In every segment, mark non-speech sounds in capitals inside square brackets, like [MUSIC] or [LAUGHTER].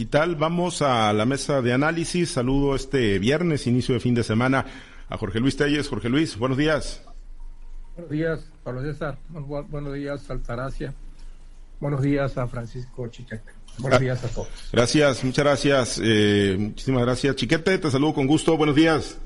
digital. Vamos a la mesa de análisis. Saludo este viernes, inicio de fin de semana, a Jorge Luis Telles. Jorge Luis, buenos días. Buenos días, Pablo César. buenos días, Altagracia. Buenos días a Francisco Chiquete. Buenos ah, días a todos. Gracias, muchas gracias. Eh, muchísimas gracias. Chiquete, te saludo con gusto. Buenos días.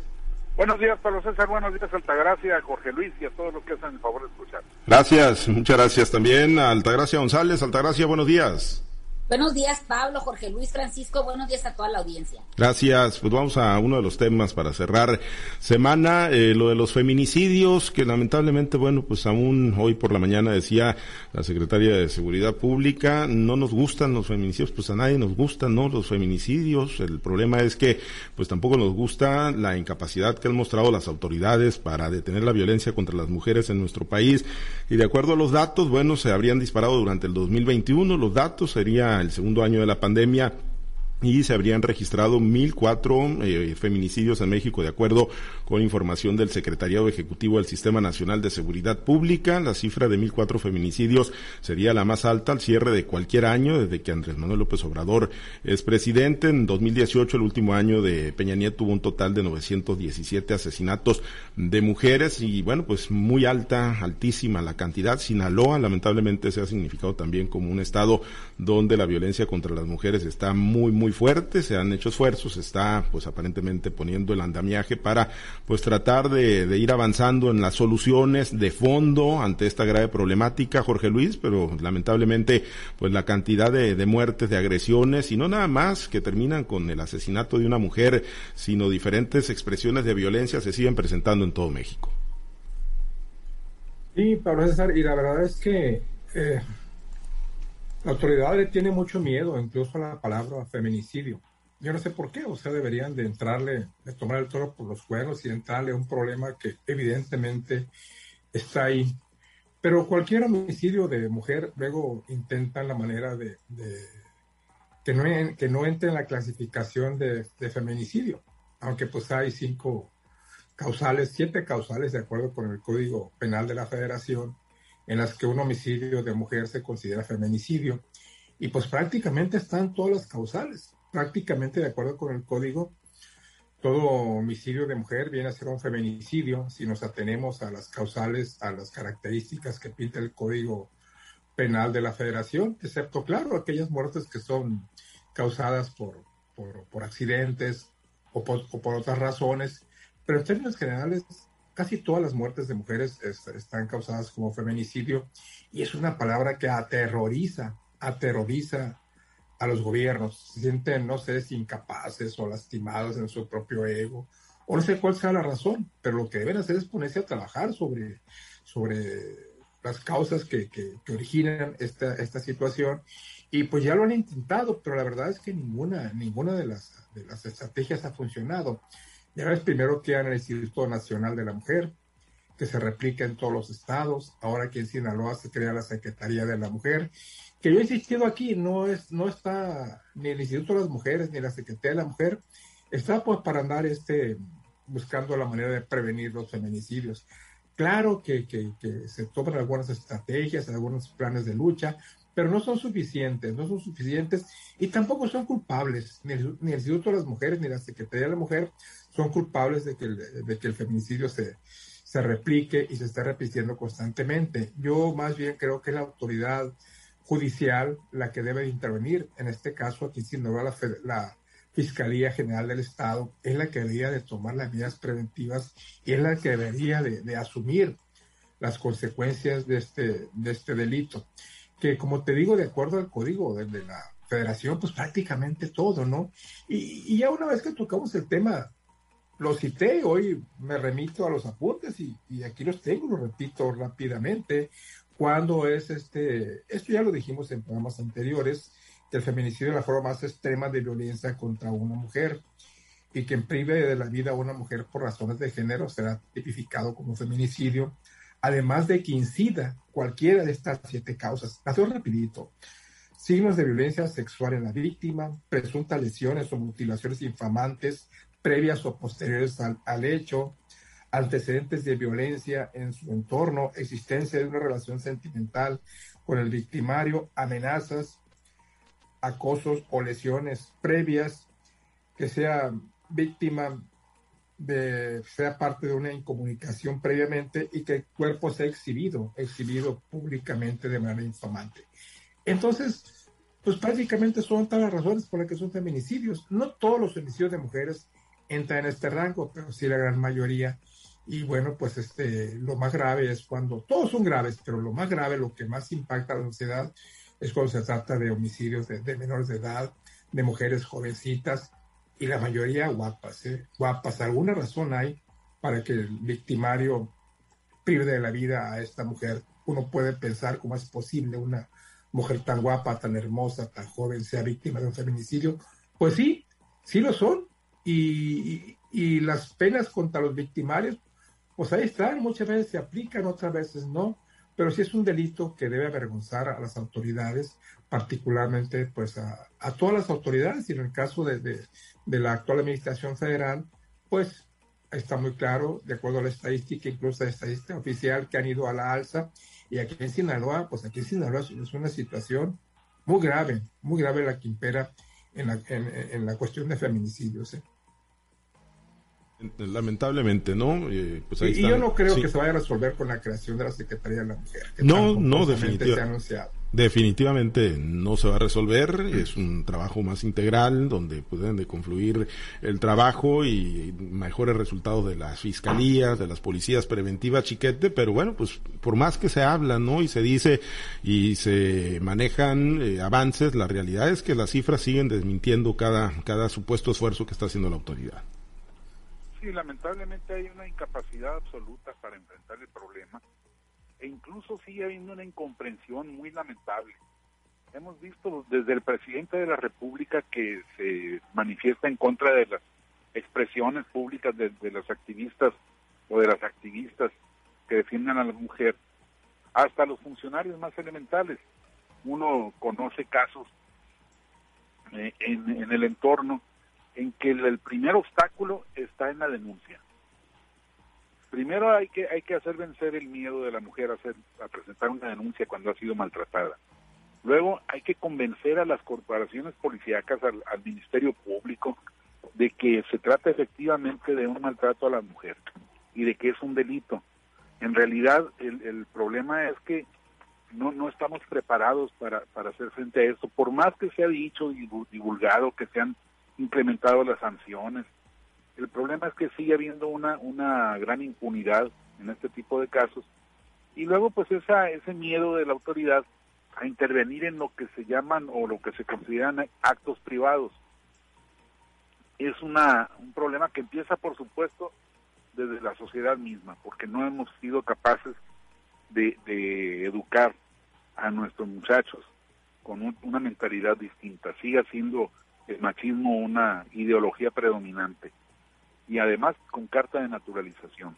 Buenos días, Pablo César. Buenos días, Altagracia, Jorge Luis y a todos los que hacen el favor de escuchar. Gracias, muchas gracias también a Altagracia González. Altagracia, buenos días. Buenos días, Pablo, Jorge Luis, Francisco. Buenos días a toda la audiencia. Gracias. Pues vamos a uno de los temas para cerrar semana, eh, lo de los feminicidios, que lamentablemente, bueno, pues aún hoy por la mañana decía la secretaria de Seguridad Pública, no nos gustan los feminicidios, pues a nadie nos gustan, ¿no? Los feminicidios. El problema es que, pues tampoco nos gusta la incapacidad que han mostrado las autoridades para detener la violencia contra las mujeres en nuestro país. Y de acuerdo a los datos, bueno, se habrían disparado durante el 2021. Los datos serían el segundo año de la pandemia y se habrían registrado 1.004 eh, feminicidios en México, de acuerdo con información del Secretariado Ejecutivo del Sistema Nacional de Seguridad Pública. La cifra de 1.004 feminicidios sería la más alta al cierre de cualquier año desde que Andrés Manuel López Obrador es presidente. En 2018, el último año de Peña Nieto, tuvo un total de 917 asesinatos de mujeres y, bueno, pues muy alta, altísima la cantidad. Sinaloa, lamentablemente, se ha significado también como un estado donde la violencia contra las mujeres está muy, muy fuerte, se han hecho esfuerzos, se está pues aparentemente poniendo el andamiaje para pues tratar de, ir avanzando en las soluciones de fondo ante esta grave problemática, Jorge Luis, pero lamentablemente pues la cantidad de, de muertes, de agresiones y no nada más que terminan con el asesinato de una mujer, sino diferentes expresiones de violencia se siguen presentando en todo México. Sí, Pablo César, y la verdad es que eh, la autoridad le tiene mucho miedo, incluso a la palabra feminicidio. Yo no sé por qué, o sea, deberían de entrarle, de tomar el toro por los cuernos y entrarle a un problema que evidentemente está ahí. Pero cualquier homicidio de mujer luego intentan la manera de, que, no, que no entre en la clasificación de, de feminicidio, aunque pues hay cinco causales, siete causales de acuerdo con el Código Penal de la Federación, en las que un homicidio de mujer se considera feminicidio. Y pues prácticamente están todas las causales. Prácticamente de acuerdo con el código, todo homicidio de mujer viene a ser un feminicidio si nos atenemos a las causales, a las características que pinta el código penal de la federación, excepto, claro, aquellas muertes que son causadas por, por, accidentes o por, o por otras razones. Pero en términos generales, casi todas las muertes de mujeres están causadas como feminicidio y es una palabra que aterroriza, aterroriza a los gobiernos. Se sienten, no sé, incapaces o lastimados en su propio ego o no sé cuál sea la razón, pero lo que deben hacer es ponerse a trabajar sobre, sobre las causas que, que, originan esta, esta situación. Y pues ya lo han intentado, pero la verdad es que ninguna, ninguna de las, de las estrategias ha funcionado. Ya ves primero en el Instituto Nacional de la Mujer, que se replica en todos los estados. Ahora aquí en Sinaloa se crea la Secretaría de la Mujer, que yo he insistido aquí, no, es, no está ni el Instituto de las Mujeres ni la Secretaría de la Mujer, está pues para andar este, buscando la manera de prevenir los feminicidios. Claro que, que, que se toman algunas estrategias, algunos planes de lucha, pero no son suficientes, no son suficientes y tampoco son culpables, ni el Instituto de las Mujeres ni la Secretaría de la Mujer son culpables de que el, de que el feminicidio se, se replique y se esté repitiendo constantemente. Yo más bien creo que es la autoridad judicial la que debe intervenir. En este caso, aquí sin duda la, la Fiscalía General del Estado es la que debería de tomar las medidas preventivas y es la que debería de, de asumir las consecuencias de este, de este delito. Que como te digo, de acuerdo al código de, de la federación, pues prácticamente todo, ¿no? Y, y, ya una vez que tocamos el tema lo cité, hoy me remito a los apuntes y, aquí los tengo, lo repito rápidamente. Cuando es este, esto ya lo dijimos en programas anteriores, que el feminicidio es la forma más extrema de violencia contra una mujer y que prive de la vida a una mujer por razones de género será tipificado como feminicidio, además de que incida cualquiera de estas siete causas. Las rapidito. Signos de violencia sexual en la víctima, presuntas lesiones o mutilaciones infamantes previas o posteriores al, hecho, antecedentes de violencia en su entorno, existencia de una relación sentimental con el victimario, amenazas, acosos o lesiones previas, que sea víctima de, sea parte de una incomunicación previamente y que el cuerpo sea exhibido, exhibido públicamente de manera infamante. Entonces, pues prácticamente son todas las razones por las que son feminicidios. No todos los feminicidios de mujeres entran en este rango, pero sí la gran mayoría. Y bueno, pues este, lo más grave es cuando, todos son graves, pero lo más grave, lo que más impacta a la sociedad es cuando se trata de homicidios de, menores de edad, de mujeres jovencitas y la mayoría guapas, ¿eh? guapas. Alguna razón hay para que el victimario prive de la vida a esta mujer. Uno puede pensar cómo es posible una mujer tan guapa, tan hermosa, tan joven sea víctima de un feminicidio. Pues sí, sí lo son. Y, las penas contra los victimarios, pues ahí están, muchas veces se aplican, otras veces no pero sí es un delito que debe avergonzar a las autoridades, particularmente pues a, todas las autoridades, y en el caso de, de, la actual administración federal, pues está muy claro, de acuerdo a la estadística, incluso la estadística oficial, que han ido a la alza, y aquí en Sinaloa, pues aquí en Sinaloa es una situación muy grave, muy grave la que impera en la, en, la cuestión de feminicidios. ¿eh? Lamentablemente, ¿no? Eh, pues y, yo no creo que se vaya a resolver con la creación de la Secretaría de la Mujer. no, no, definitivamente. Definitivamente no se va a resolver. Es un trabajo más integral donde pueden de confluir el trabajo y mejores resultados de las fiscalías, de las policías preventivas, chiquete. Pero bueno, pues por más que se habla, ¿no? Y se dice y se manejan eh, avances, la realidad es que las cifras siguen desmintiendo cada, cada supuesto esfuerzo que está haciendo la autoridad y lamentablemente hay una incapacidad absoluta para enfrentar el problema e incluso sigue habiendo una incomprensión muy lamentable. Hemos visto desde el presidente de la República que se manifiesta en contra de las expresiones públicas de, de los activistas o de las activistas que defienden a la mujer, hasta los funcionarios más elementales. Uno conoce casos eh, en el entorno en que el, primer obstáculo está en la denuncia. Primero hay que hay que hacer vencer el miedo de la mujer a, hacer, a presentar una denuncia cuando ha sido maltratada. Luego hay que convencer a las corporaciones policíacas, al, Ministerio Público, de que se trata efectivamente de un maltrato a la mujer y de que es un delito. En realidad el, el problema es que no, no estamos preparados para, para hacer frente a esto. Por más que se ha dicho y divulgado que sean implementado las sanciones. El problema es que sigue habiendo una, una gran impunidad en este tipo de casos. Y luego, pues, esa, ese miedo de la autoridad a intervenir en lo que se llaman o lo que se consideran actos privados. Es una, un problema que empieza, por supuesto, desde la sociedad misma, porque no hemos sido capaces de, de educar a nuestros muchachos con una mentalidad distinta. Sigue siendo el machismo una ideología predominante y además con carta de naturalización.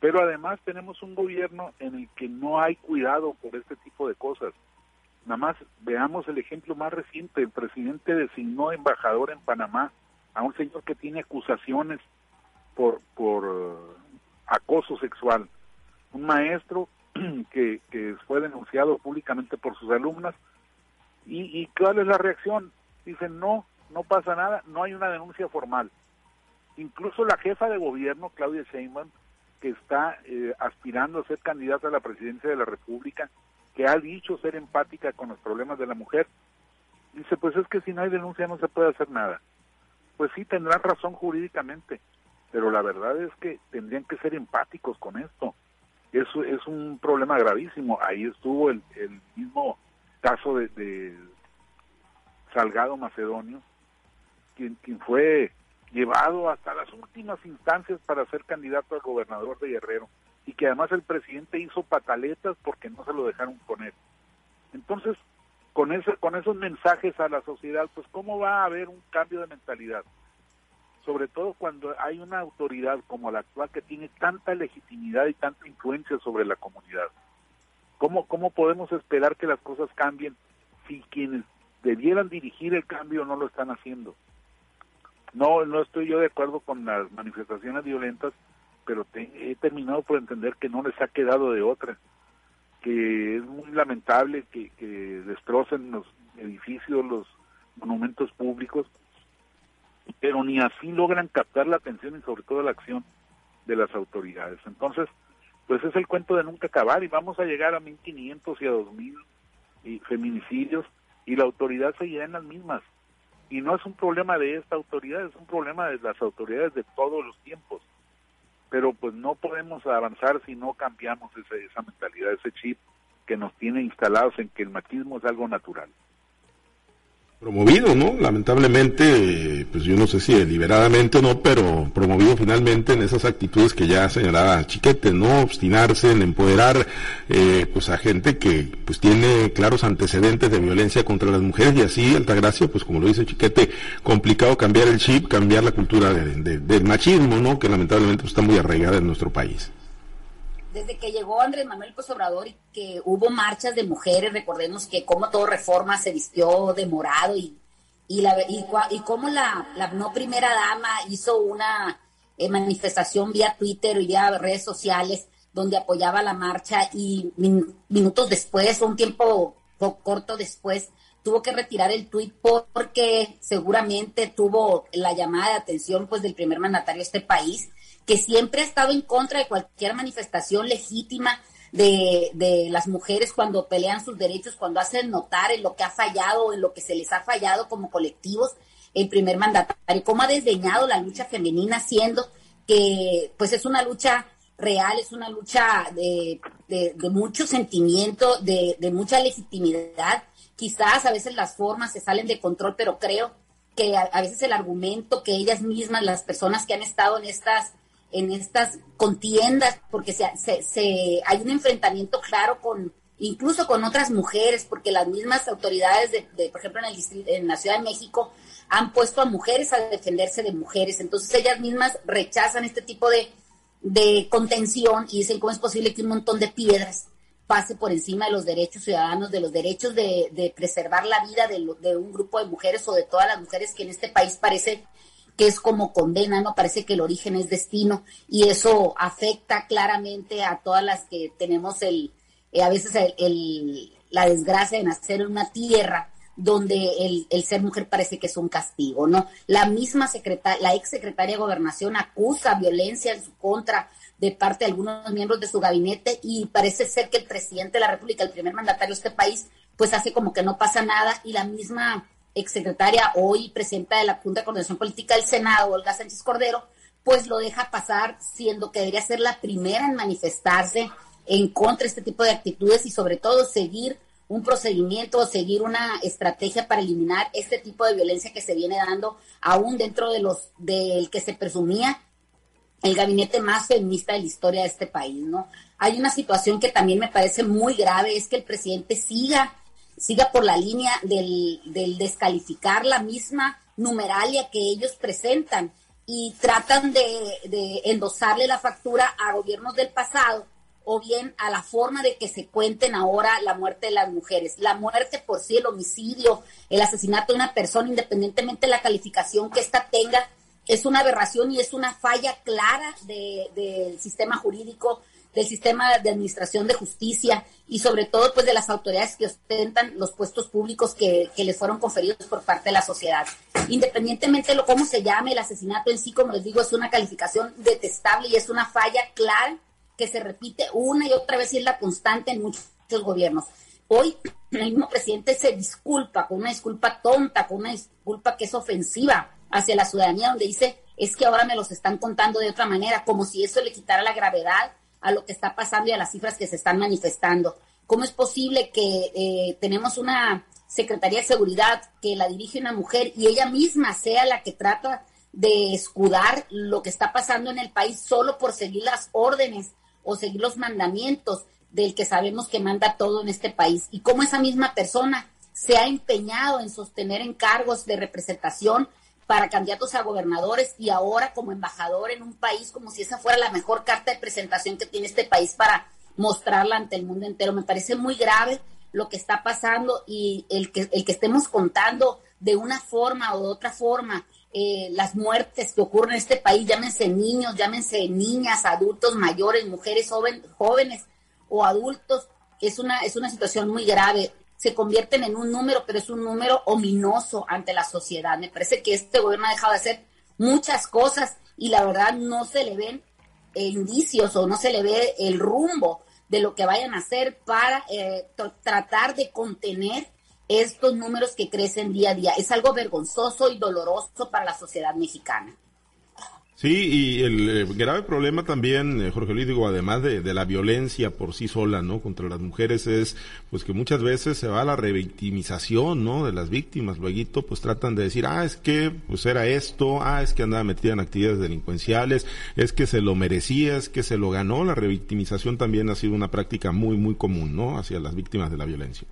Pero además tenemos un gobierno en el que no hay cuidado por este tipo de cosas. Nada más veamos el ejemplo más reciente. El presidente designó embajador en Panamá a un señor que tiene acusaciones por, por uh, acoso sexual. Un maestro [CLEARS THROAT] que, que fue denunciado públicamente por sus alumnas. ¿Y, ¿Y cuál es la reacción? Dicen, no, no pasa nada, no hay una denuncia formal. Incluso la jefa de gobierno, Claudia Sheinbaum, que está eh, aspirando a ser candidata a la presidencia de la República, que ha dicho ser empática con los problemas de la mujer, dice, pues es que si no hay denuncia no se puede hacer nada. Pues sí, tendrán razón jurídicamente, pero la verdad es que tendrían que ser empáticos con esto. Eso es un problema gravísimo. Ahí estuvo el, el mismo caso de, de Salgado Macedonio, quien, quien fue llevado hasta las últimas instancias para ser candidato al gobernador de Guerrero y que además el presidente hizo pataletas porque no se lo dejaron poner. Entonces, con ese, con esos mensajes a la sociedad, pues cómo va a haber un cambio de mentalidad, sobre todo cuando hay una autoridad como la actual que tiene tanta legitimidad y tanta influencia sobre la comunidad. ¿Cómo, cómo podemos esperar que las cosas cambien si quienes debieran dirigir el cambio no lo están haciendo? No, no estoy yo de acuerdo con las manifestaciones violentas, pero he terminado por entender que no les ha quedado de otra, que es muy lamentable que, destrocen los edificios, los monumentos públicos, pero ni así logran captar la atención y sobre todo la acción de las autoridades. Entonces, pues es el cuento de nunca acabar y vamos a llegar a 1.500 y a 2.000 feminicidios y la autoridad seguirá en las mismas. Y no es un problema de esta autoridad, es un problema de las autoridades de todos los tiempos. Pero pues no podemos avanzar si no cambiamos esa mentalidad, ese chip que nos tiene instalados en que el machismo es algo natural promovido, ¿no? Lamentablemente, pues yo no sé si deliberadamente o no, pero promovido finalmente en esas actitudes que ya señalaba Chiquete, ¿no? Obstinarse en empoderar, eh, pues a gente que pues tiene claros antecedentes de violencia contra las mujeres y así, Altagracia, pues como lo dice Chiquete, complicado cambiar el chip, cambiar la cultura del machismo, ¿no? Que lamentablemente está muy arraigada en nuestro país desde que llegó Andrés Manuel López Obrador y que hubo marchas de mujeres, recordemos que como todo reforma se vistió de morado y, y, la, y, y cómo la, no primera dama hizo una eh, manifestación vía Twitter y vía redes sociales donde apoyaba la marcha y minutos después, un tiempo corto después, tuvo que retirar el tuit porque seguramente tuvo la llamada de atención pues del primer mandatario de este país que siempre ha estado en contra de cualquier manifestación legítima de, de, las mujeres cuando pelean sus derechos, cuando hacen notar en lo que ha fallado, en lo que se les ha fallado como colectivos, el primer mandatario, cómo ha desdeñado la lucha femenina, siendo que pues es una lucha real, es una lucha de, de, mucho sentimiento, de, de mucha legitimidad. Quizás a veces las formas se salen de control, pero creo que a, a veces el argumento que ellas mismas, las personas que han estado en estas en estas contiendas, porque se, se, hay un enfrentamiento claro con incluso con otras mujeres, porque las mismas autoridades, de, por ejemplo, en, el distrito, en la Ciudad de México, han puesto a mujeres a defenderse de mujeres. Entonces ellas mismas rechazan este tipo de, de contención y dicen cómo es posible que un montón de piedras pase por encima de los derechos ciudadanos, de los derechos de, de preservar la vida de, de, un grupo de mujeres o de todas las mujeres que en este país parece que es como condena, ¿no? Parece que el origen es destino y eso afecta claramente a todas las que tenemos el, eh, a veces el, la desgracia de nacer en una tierra donde el, el, ser mujer parece que es un castigo, ¿no? La misma secretaria, la ex secretaria de Gobernación acusa violencia en su contra de parte de algunos miembros de su gabinete y parece ser que el presidente de la República, el primer mandatario de este país, pues hace como que no pasa nada y la misma exsecretaria, hoy presidenta de la Junta de Coordinación Política del Senado, Olga Sánchez Cordero, pues lo deja pasar, siendo que debería ser la primera en manifestarse en contra de este tipo de actitudes y sobre todo seguir un procedimiento o seguir una estrategia para eliminar este tipo de violencia que se viene dando aún dentro de los del que se presumía el gabinete más feminista de la historia de este país, ¿no? Hay una situación que también me parece muy grave, es que el presidente siga siga por la línea del, descalificar la misma numeralia que ellos presentan y tratan de, endosarle la factura a gobiernos del pasado o bien a la forma de que se cuenten ahora la muerte de las mujeres. La muerte por sí, el homicidio, el asesinato de una persona, independientemente de la calificación que ésta tenga, es una aberración y es una falla clara del sistema jurídico del sistema de administración de justicia y sobre todo pues de las autoridades que ostentan los puestos públicos que, les fueron conferidos por parte de la sociedad. Independientemente de lo, cómo se llame el asesinato en sí, como les digo, es una calificación detestable y es una falla clara que se repite una y otra vez y es la constante en muchos gobiernos. Hoy el mismo presidente se disculpa con una disculpa tonta, con una disculpa que es ofensiva hacia la ciudadanía, donde dice es que ahora me los están contando de otra manera, como si eso le quitara la gravedad a lo que está pasando y a las cifras que se están manifestando. ¿Cómo es posible que eh, tenemos una Secretaría de Seguridad que la dirige una mujer y ella misma sea la que trata de escudar lo que está pasando en el país solo por seguir las órdenes o seguir los mandamientos del que sabemos que manda todo en este país? Y cómo esa misma persona se ha empeñado en sostener encargos de representación para candidatos a gobernadores y ahora como embajador en un país como si esa fuera la mejor carta de presentación que tiene este país para mostrarla ante el mundo entero. Me parece muy grave lo que está pasando y el que, el que estemos contando de una forma o de otra forma eh, las muertes que ocurren en este país, llámense niños, llámense niñas, adultos, mayores, mujeres, jóvenes o adultos, es una, es una situación muy grave. Se convierten en un número, pero es un número ominoso ante la sociedad. Me parece que este gobierno ha dejado de hacer muchas cosas y la verdad no se le ven indicios o no se le ve el rumbo de lo que vayan a hacer para eh, tratar de contener estos números que crecen día a día. Es algo vergonzoso y doloroso para la sociedad mexicana. Sí, y el eh, grave problema también, eh, Jorge Luis, digo, además de, de, la violencia por sí sola, ¿no? Contra las mujeres es, pues que muchas veces se va a la revictimización, ¿no? De las víctimas. Luego, pues tratan de decir, ah, es que, pues era esto, ah, es que andaba metida en actividades delincuenciales, es que se lo merecía, es que se lo ganó. La revictimización también ha sido una práctica muy, muy común, ¿no? Hacia las víctimas de la violencia.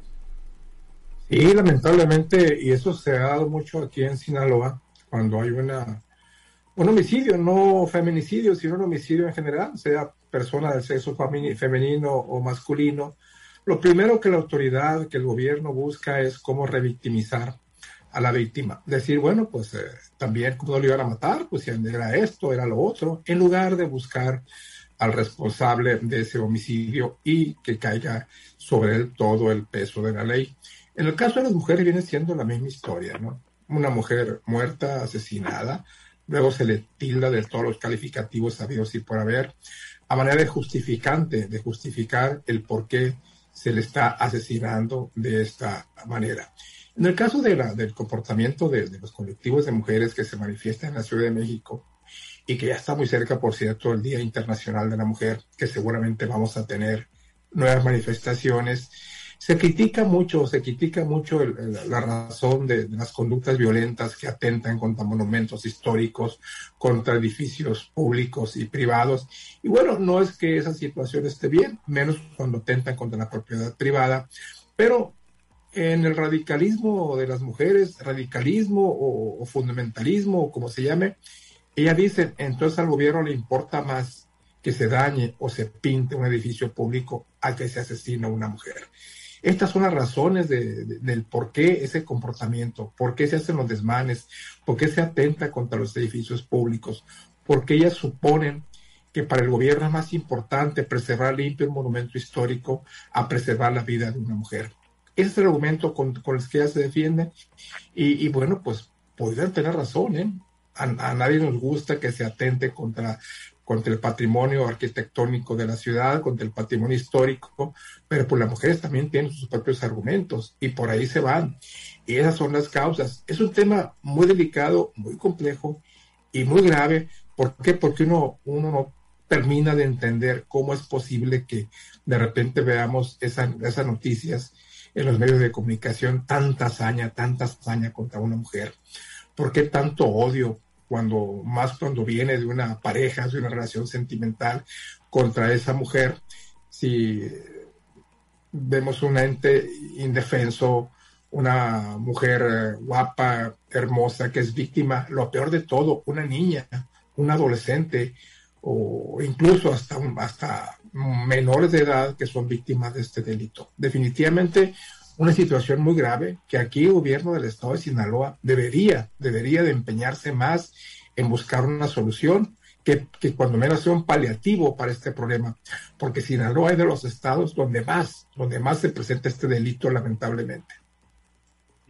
Y lamentablemente, y eso se ha dado mucho aquí en Sinaloa, cuando hay una un homicidio, no feminicidio, sino un homicidio en general, sea persona del sexo femenino o masculino, lo primero que la autoridad, que el gobierno busca es cómo revictimizar a la víctima. Decir, bueno, pues eh, también cómo lo iban a matar, pues si era esto, era lo otro, en lugar de buscar al responsable de ese homicidio y que caiga sobre él todo el peso de la ley. En el caso de las mujeres viene siendo la misma historia, ¿no? Una mujer muerta, asesinada, luego se le tilda de todos los calificativos sabidos y por haber, a manera de justificante, de justificar el por qué se le está asesinando de esta manera. En el caso de la, del comportamiento de, de, los colectivos de mujeres que se manifiestan en la Ciudad de México y que ya está muy cerca, por cierto, el Día Internacional de la Mujer, que seguramente vamos a tener nuevas manifestaciones, se critica mucho, se critica mucho la razón de, las conductas violentas que atentan contra monumentos históricos, contra edificios públicos y privados. Y bueno, no es que esa situación esté bien, menos cuando atentan contra la propiedad privada, pero en el radicalismo de las mujeres, radicalismo o, fundamentalismo, o como se llame, ella dice, entonces al gobierno le importa más que se dañe o se pinte un edificio público a que se asesine a una mujer. Estas son las razones del por qué ese comportamiento, por qué se hacen los desmanes, por qué se atenta contra los edificios públicos, por qué ellas suponen que para el gobierno es más importante preservar limpio un monumento histórico a preservar la vida de una mujer. Ese es el argumento con, el que ella se defiende y, y bueno, pues podrían tener razón, ¿eh? A, a, nadie nos gusta que se atente contra contra el patrimonio arquitectónico de la ciudad, contra el patrimonio histórico, pero pues las mujeres también tienen sus propios argumentos y por ahí se van. Y esas son las causas. Es un tema muy delicado, muy complejo y muy grave. ¿Por qué? Porque uno, uno no termina de entender cómo es posible que de repente veamos esa, esas noticias en los medios de comunicación, tanta hazaña, tanta hazaña contra una mujer. ¿Por qué tanto odio? Cuando más cuando viene de una pareja, de una relación sentimental contra esa mujer, si vemos un ente indefenso, una mujer eh, guapa, hermosa, que es víctima, lo peor de todo, una niña, un adolescente o incluso hasta, hasta menores de edad que son víctimas de este delito. Definitivamente una situación muy grave que aquí el gobierno del estado de Sinaloa debería, debería de empeñarse más en buscar una solución que, que cuando menos sea un paliativo para este problema, porque Sinaloa es de los estados donde más, donde más se presenta este delito lamentablemente.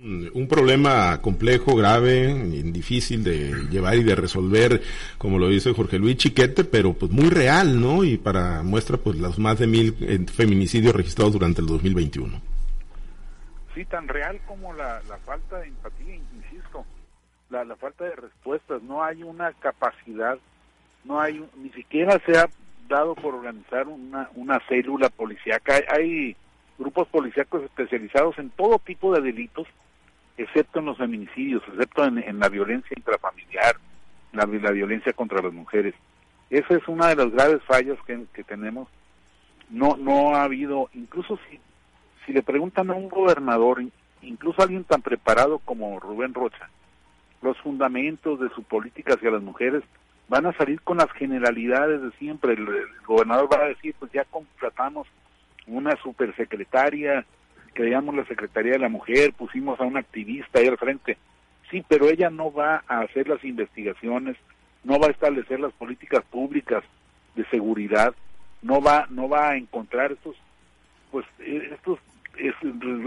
Un problema complejo, grave, difícil de llevar y de resolver, como lo dice Jorge Luis Chiquete, pero pues muy real, ¿no? Y para muestra pues los más de mil eh, feminicidios registrados durante el 2021 tan real como la, la falta de empatía, insisto, la, la falta de respuestas, no hay una capacidad, no hay, ni siquiera se ha dado por organizar una, una célula policíaca, hay, hay grupos policíacos especializados en todo tipo de delitos, excepto en los feminicidios, excepto en, la violencia intrafamiliar, la, la, violencia contra las mujeres. Esa es una de las graves fallas que, que tenemos. No, no ha habido, incluso si si le preguntan a un gobernador, incluso a alguien tan preparado como Rubén Rocha, los fundamentos de su política hacia las mujeres, van a salir con las generalidades de siempre. El, gobernador va a decir, pues ya contratamos una supersecretaria, creamos la Secretaría de la Mujer, pusimos a un activista ahí al frente. Sí, pero ella no va a hacer las investigaciones, no va a establecer las políticas públicas de seguridad, no va no va a encontrar estos pues estos es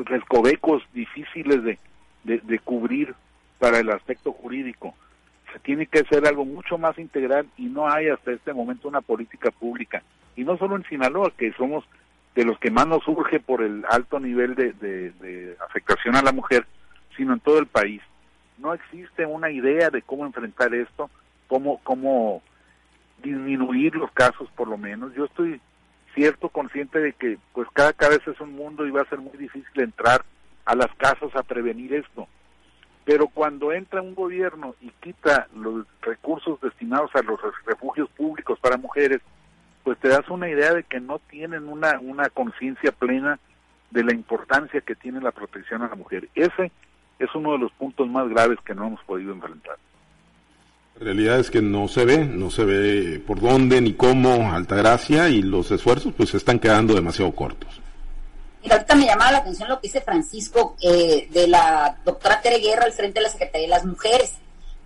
recovecos difíciles de, de, cubrir para el aspecto jurídico. Se tiene que hacer algo mucho más integral y no hay hasta este momento una política pública. Y no solo en Sinaloa, que somos de los que más nos surge por el alto nivel de, de afectación a la mujer, sino en todo el país. No existe una idea de cómo enfrentar esto, cómo, cómo disminuir los casos por lo menos. Yo estoy cierto consciente de que pues cada cabeza es un mundo y va a ser muy difícil entrar a las casas a prevenir esto. Pero cuando entra un gobierno y quita los recursos destinados a los refugios públicos para mujeres, pues te das una idea de que no tienen una, una conciencia plena de la importancia que tiene la protección a la mujer. Ese es uno de los puntos más graves que no hemos podido enfrentar. La realidad es que no se ve, no se ve por dónde ni cómo Altagracia y los esfuerzos pues se están quedando demasiado cortos. Mira, ahorita me llamaba la atención lo que dice Francisco eh, de la doctora Tere Guerra al frente de la Secretaría de las Mujeres.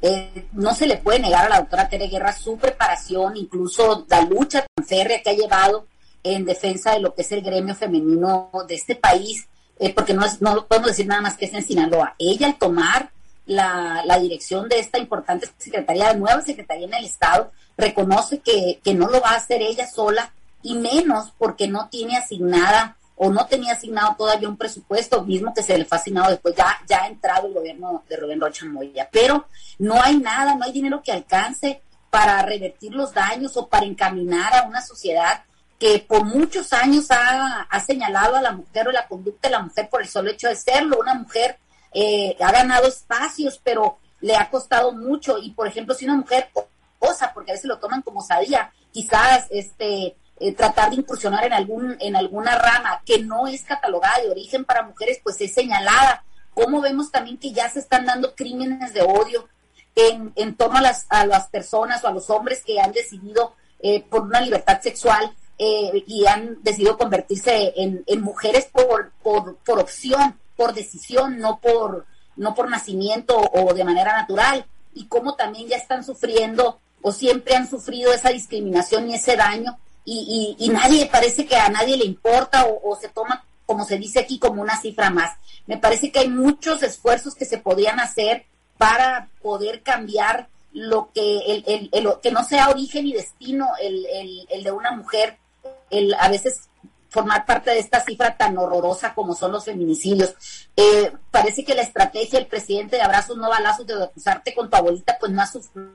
Eh, no se le puede negar a la doctora Tere Guerra su preparación, incluso la lucha tan férrea que ha llevado en defensa de lo que es el gremio femenino de este país, eh, porque no, es, no podemos decir nada más que es en Sinaloa. Ella al tomar la, la, dirección de esta importante secretaría, nueva secretaría en el Estado, reconoce que, que no lo va a hacer ella sola y menos porque no tiene asignada o no tenía asignado todavía un presupuesto, mismo que se le fue asignado después, ya, ya ha entrado el gobierno de Rubén Rocha Moya. Pero no hay nada, no hay dinero que alcance para revertir los daños o para encaminar a una sociedad que por muchos años ha, ha señalado a la mujer o la conducta de la mujer por el solo hecho de serlo, una mujer eh, ha ganado espacios, pero le ha costado mucho. Y por ejemplo, si una mujer osa, porque a veces lo toman como sabía, quizás este eh, tratar de incursionar en algún en alguna rama que no es catalogada de origen para mujeres, pues es señalada. Como vemos también que ya se están dando crímenes de odio en, en torno a las, a las personas o a los hombres que han decidido eh, por una libertad sexual y han decidido convertirse en, en mujeres por, por, por opción por decisión, no por, no por nacimiento o de manera natural, y cómo también ya están sufriendo o siempre han sufrido esa discriminación y ese daño, y, nadie, parece que a nadie le importa o, se toma, como se dice aquí, como una cifra más. Me parece que hay muchos esfuerzos que se podrían hacer para poder cambiar lo que, el, el, que no sea origen y destino el, el de una mujer, el, a veces formar parte de esta cifra tan horrorosa como son los feminicidios. Eh, parece que la estrategia del presidente de abrazos no balazos de acusarte con tu abuelita pues no ha,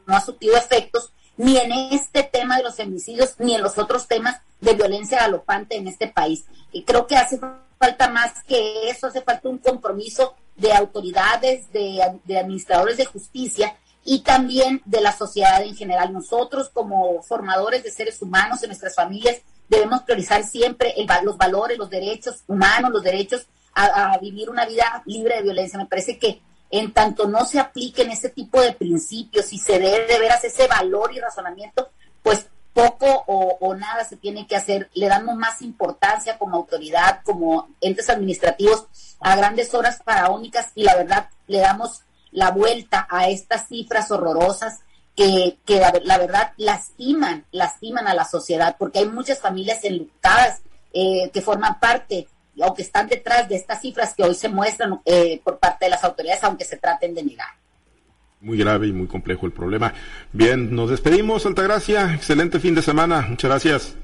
no ha surtido efectos ni en este tema de los feminicidios ni en los otros temas de violencia galopante en este país. Y creo que hace falta más que eso, hace falta un compromiso de autoridades, de, de administradores de justicia y también de la sociedad en general. Nosotros como formadores de seres humanos en nuestras familias debemos priorizar siempre los valores, los derechos humanos, los derechos a, vivir una vida libre de violencia. Me parece que en tanto no se apliquen ese tipo de principios y se debe de veras ese valor y razonamiento, pues poco o, nada se tiene que hacer. Le damos más importancia como autoridad, como entes administrativos a grandes horas faraónicas y la verdad le damos la vuelta a estas cifras horrorosas que, que la, verdad lastiman, lastiman a la sociedad, porque hay muchas familias enlutadas eh, que forman parte o que están detrás de estas cifras que hoy se muestran eh, por parte de las autoridades, aunque se traten de negar. Muy grave y muy complejo el problema. Bien, nos despedimos, Altagracia. Excelente fin de semana. Muchas gracias.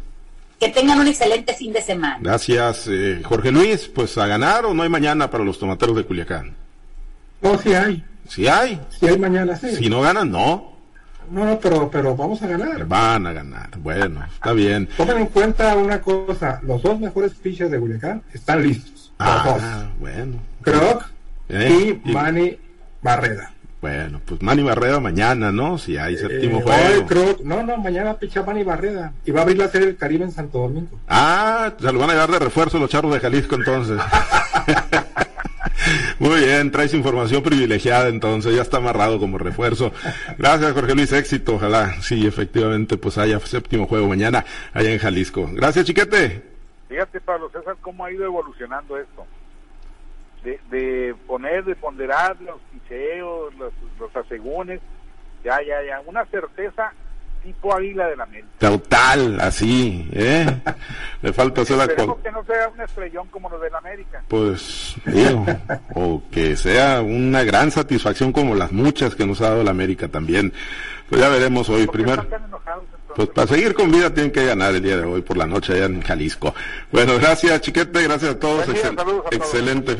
Que tengan un excelente fin de semana. Gracias, eh, Jorge Luis. Pues a ganar o no hay mañana para los tomateros de Culiacán. No, sí hay. Sí hay. Sí hay mañana, sí. Si no ganan, no. No, no, pero, pero vamos a ganar. Van a ganar. Bueno, está bien. Tomen en cuenta una cosa. Los dos mejores pitchers de Culiacán están listos. Ah, bueno. Croc ¿Eh? y, Manny Barreda. Bueno, pues Manny Barreda mañana, ¿no? Si hay séptimo eh, juego. no, no, mañana picha Manny Barreda. Y va a abrir la serie del Caribe en Santo Domingo. Ah, se lo van a llevar de refuerzo los charros de Jalisco entonces. [LAUGHS] Muy bien, traes información privilegiada entonces, ya está amarrado como refuerzo. Gracias Jorge Luis, éxito, ojalá, sí, efectivamente, pues haya séptimo juego mañana allá en Jalisco. Gracias Chiquete. Fíjate Pablo César cómo ha ido evolucionando esto. De, de poner, de ponderar los picheos, los, los asegúnes, ya, ya, ya, una certeza tipo águila de la América. Total, así, ¿eh? Le falta hacer la Esperemos que no sea un estrellón como los de la América. Pues, digo, o que sea una gran satisfacción como las muchas que nos ha dado la América también. Pues ya veremos hoy. ¿Por qué Primero, enojados, pues para seguir con vida tienen que ganar el día de hoy por la noche allá en Jalisco. Bueno, gracias Chiquete, gracias a todos. Día, excel- a todos. excelente.